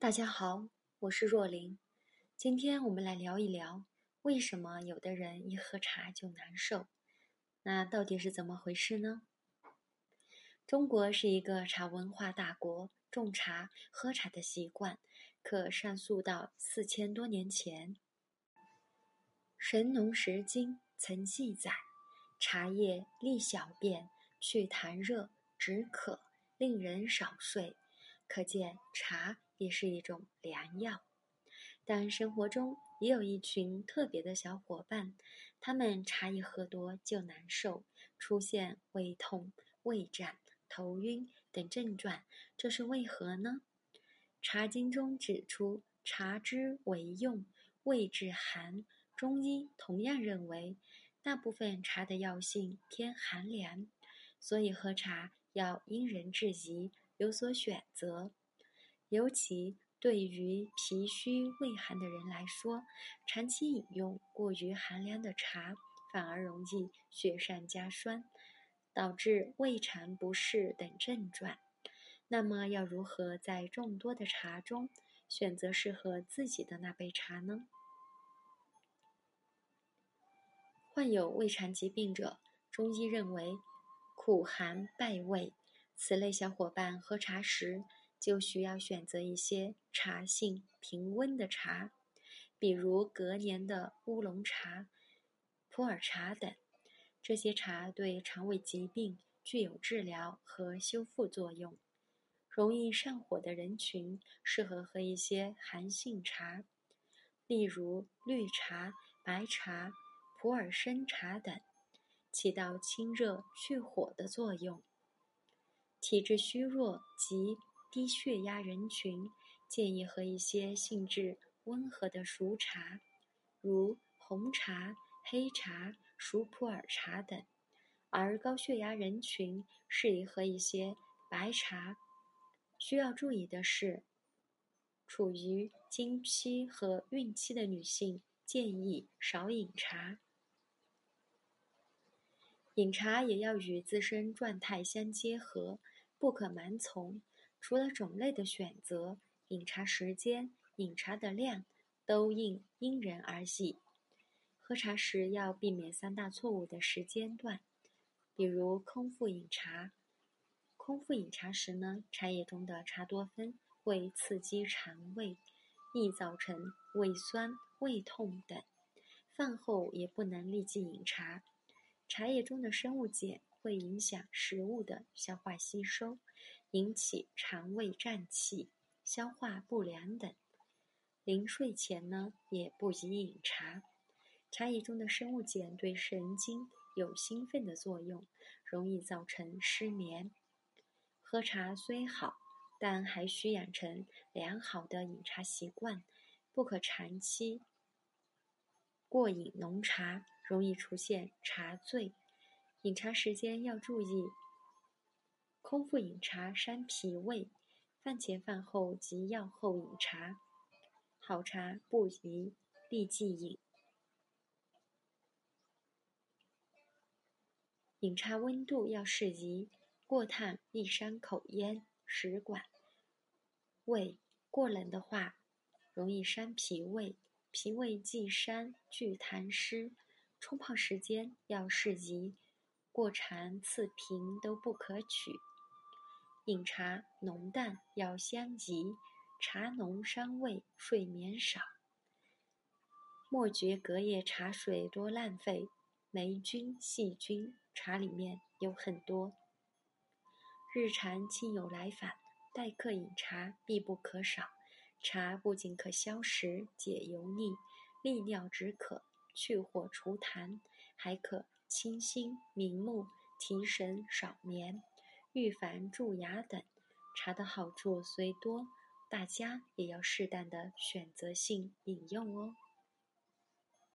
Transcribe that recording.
大家好，我是若琳。今天我们来聊一聊，为什么有的人一喝茶就难受？那到底是怎么回事呢？中国是一个茶文化大国，种茶、喝茶的习惯可上溯到四千多年前。《神农识经》曾记载：“茶叶利小便，去痰热，止渴，令人少睡。”可见茶也是一种良药。但生活中也有一群特别的小伙伴，他们茶一喝多就难受，出现胃痛、胃胀。头晕等症状，这是为何呢？《茶经》中指出，茶之为用，味至寒。中医同样认为，大部分茶的药性偏寒凉，所以喝茶要因人制宜，有所选择。尤其对于脾虚胃寒的人来说，长期饮用过于寒凉的茶，反而容易雪上加霜。导致胃肠不适等症状，那么要如何在众多的茶中选择适合自己的那杯茶呢？患有胃肠疾病者，中医认为苦寒败胃，此类小伙伴喝茶时就需要选择一些茶性平温的茶，比如隔年的乌龙茶、普洱茶等。这些茶对肠胃疾病具有治疗和修复作用。容易上火的人群适合喝一些寒性茶，例如绿茶、白茶、普洱生茶等，起到清热去火的作用。体质虚弱及低血压人群建议喝一些性质温和的熟茶，如红茶、黑茶。熟普洱茶等，而高血压人群适宜喝一些白茶。需要注意的是，处于经期和孕期的女性建议少饮茶。饮茶也要与自身状态相结合，不可盲从。除了种类的选择，饮茶时间、饮茶的量都应因人而异。喝茶时要避免三大错误的时间段，比如空腹饮茶。空腹饮茶时呢，茶叶中的茶多酚会刺激肠胃，易造成胃酸、胃痛等。饭后也不能立即饮茶，茶叶中的生物碱会影响食物的消化吸收，引起肠胃胀气、消化不良等。临睡前呢，也不宜饮茶。茶叶中的生物碱对神经有兴奋的作用，容易造成失眠。喝茶虽好，但还需养成良好的饮茶习惯，不可长期过饮浓茶，容易出现茶醉。饮茶时间要注意，空腹饮茶伤脾胃，饭前饭后及药后饮茶。好茶不宜立即饮。饮茶温度要适宜，过烫易伤口咽、食管、胃；过冷的话，容易伤脾胃，脾胃既伤，聚痰湿。冲泡时间要适宜，过长刺频都不可取。饮茶浓淡要相宜，茶浓伤胃，睡眠少。莫觉隔夜茶水多浪费，霉菌、细菌。茶里面有很多。日常亲友来访，待客饮茶必不可少。茶不仅可消食、解油腻、利尿止渴、去火除痰，还可清心明目、提神少眠、预防蛀牙等。茶的好处虽多，大家也要适当的选择性饮用哦。